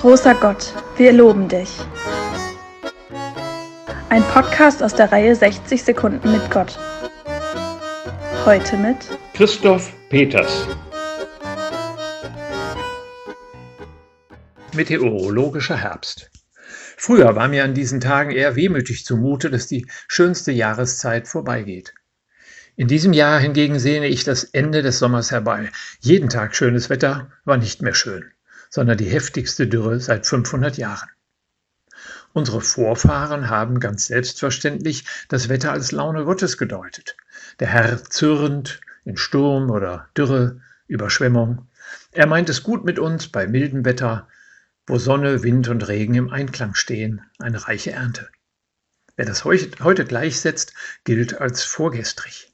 Großer Gott, wir loben dich. Ein Podcast aus der Reihe 60 Sekunden mit Gott. Heute mit Christoph Peters. Meteorologischer Herbst. Früher war mir an diesen Tagen eher wehmütig zumute, dass die schönste Jahreszeit vorbeigeht. In diesem Jahr hingegen sehne ich das Ende des Sommers herbei. Jeden Tag schönes Wetter war nicht mehr schön sondern die heftigste Dürre seit 500 Jahren. Unsere Vorfahren haben ganz selbstverständlich das Wetter als Laune Gottes gedeutet. Der Herr zürnt in Sturm oder Dürre, Überschwemmung. Er meint es gut mit uns bei mildem Wetter, wo Sonne, Wind und Regen im Einklang stehen, eine reiche Ernte. Wer das heute gleichsetzt, gilt als vorgestrig.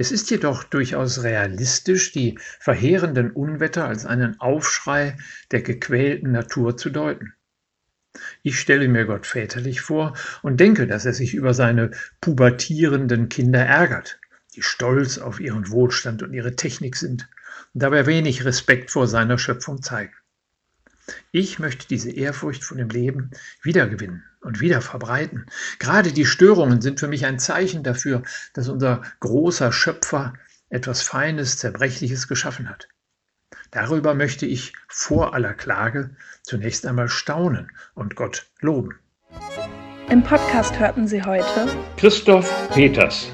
Es ist jedoch durchaus realistisch, die verheerenden Unwetter als einen Aufschrei der gequälten Natur zu deuten. Ich stelle mir Gott väterlich vor und denke, dass er sich über seine pubertierenden Kinder ärgert, die stolz auf ihren Wohlstand und ihre Technik sind und dabei wenig Respekt vor seiner Schöpfung zeigen. Ich möchte diese Ehrfurcht vor dem Leben wiedergewinnen und wieder verbreiten. Gerade die Störungen sind für mich ein Zeichen dafür, dass unser großer Schöpfer etwas Feines, Zerbrechliches geschaffen hat. Darüber möchte ich vor aller Klage zunächst einmal staunen und Gott loben. Im Podcast hörten Sie heute Christoph Peters.